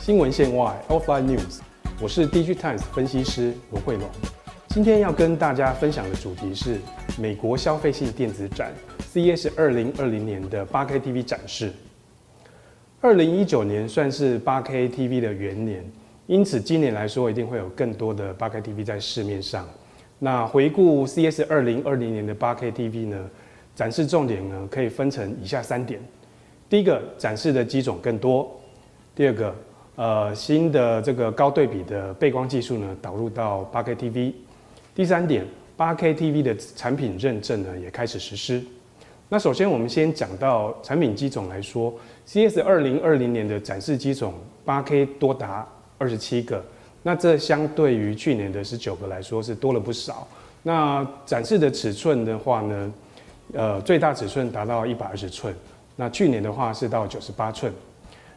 新闻线外 （Offline News），我是 DG Times 分析师罗慧龙。今天要跟大家分享的主题是美国消费性电子展 CS 二零二零年的八 K TV 展示。二零一九年算是八 K TV 的元年，因此今年来说一定会有更多的八 K TV 在市面上。那回顾 CS 二零二零年的八 K TV 呢，展示重点呢可以分成以下三点：第一个，展示的机种更多；第二个，呃，新的这个高对比的背光技术呢导入到八 K TV；第三点，八 K TV 的产品认证呢也开始实施。那首先我们先讲到产品机种来说，CS 二零二零年的展示机种八 K 多达二十七个，那这相对于去年的十九个来说是多了不少。那展示的尺寸的话呢，呃，最大尺寸达到一百二十寸，那去年的话是到九十八寸。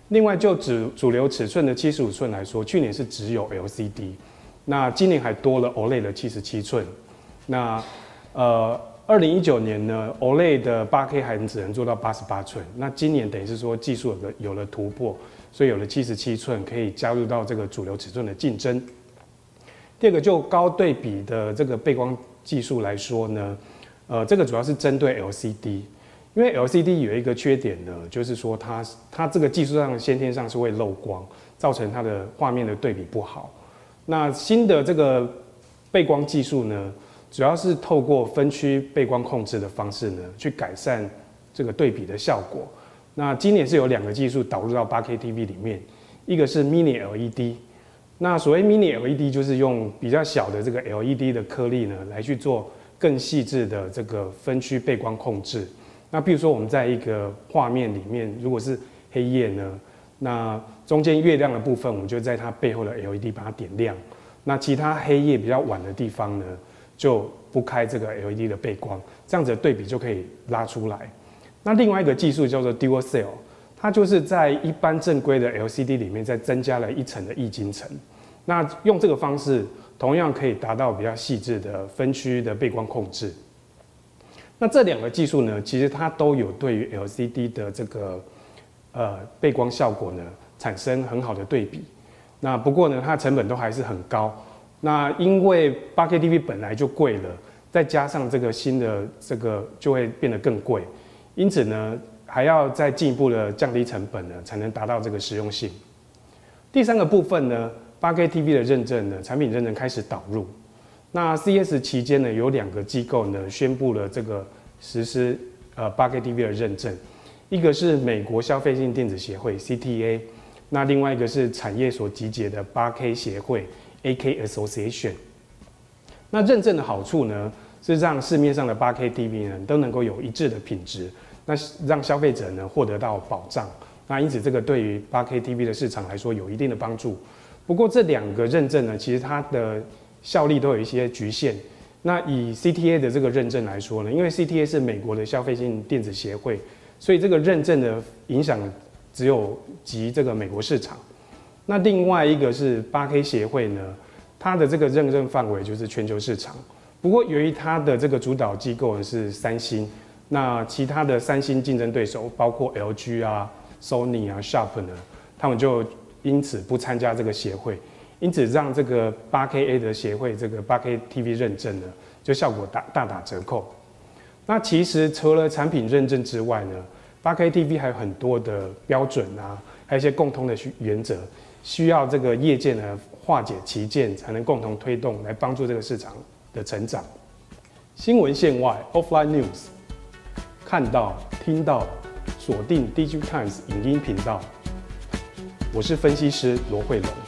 另外就主主流尺寸的七十五寸来说，去年是只有 LCD，那今年还多了 OLED 的七十七寸。那呃。二零一九年呢，OLED 的八 K 还只能做到八十八寸。那今年等于是说技术有了有了突破，所以有了七十七寸可以加入到这个主流尺寸的竞争。第二个就高对比的这个背光技术来说呢，呃，这个主要是针对 LCD，因为 LCD 有一个缺点呢，就是说它它这个技术上先天上是会漏光，造成它的画面的对比不好。那新的这个背光技术呢？主要是透过分区背光控制的方式呢，去改善这个对比的效果。那今年是有两个技术导入到八 K TV 里面，一个是 Mini LED。那所谓 Mini LED 就是用比较小的这个 LED 的颗粒呢，来去做更细致的这个分区背光控制。那比如说我们在一个画面里面，如果是黑夜呢，那中间月亮的部分，我们就在它背后的 LED 把它点亮。那其他黑夜比较晚的地方呢？就不开这个 LED 的背光，这样子的对比就可以拉出来。那另外一个技术叫做 Dual Cell，它就是在一般正规的 LCD 里面再增加了一层的液晶层。那用这个方式，同样可以达到比较细致的分区的背光控制。那这两个技术呢，其实它都有对于 LCD 的这个呃背光效果呢产生很好的对比。那不过呢，它的成本都还是很高。那因为八 K TV 本来就贵了，再加上这个新的这个就会变得更贵，因此呢，还要再进一步的降低成本呢，才能达到这个实用性。第三个部分呢，八 K TV 的认证呢，产品认证开始导入。那 CS 期间呢，有两个机构呢宣布了这个实施呃八 K TV 的认证，一个是美国消费性电子协会 CTA，那另外一个是产业所集结的八 K 协会。AK Association，那认证的好处呢，是让市面上的八 K TV 呢都能够有一致的品质，那让消费者呢获得到保障。那因此这个对于八 K TV 的市场来说有一定的帮助。不过这两个认证呢，其实它的效力都有一些局限。那以 CTA 的这个认证来说呢，因为 CTA 是美国的消费性电子协会，所以这个认证的影响只有及这个美国市场。那另外一个是八 K 协会呢，它的这个认证范围就是全球市场。不过由于它的这个主导机构呢是三星，那其他的三星竞争对手包括 LG 啊、Sony 啊、Sharp 呢，他们就因此不参加这个协会，因此让这个八 KA 的协会这个八 K TV 认证呢，就效果大大打折扣。那其实除了产品认证之外呢，八 K TV 还有很多的标准啊，还有一些共通的原则。需要这个业界呢化解旗舰，才能共同推动，来帮助这个市场的成长。新闻线外 （Offline News），看到、听到，锁定 Digital Times 影音频道。我是分析师罗慧龙。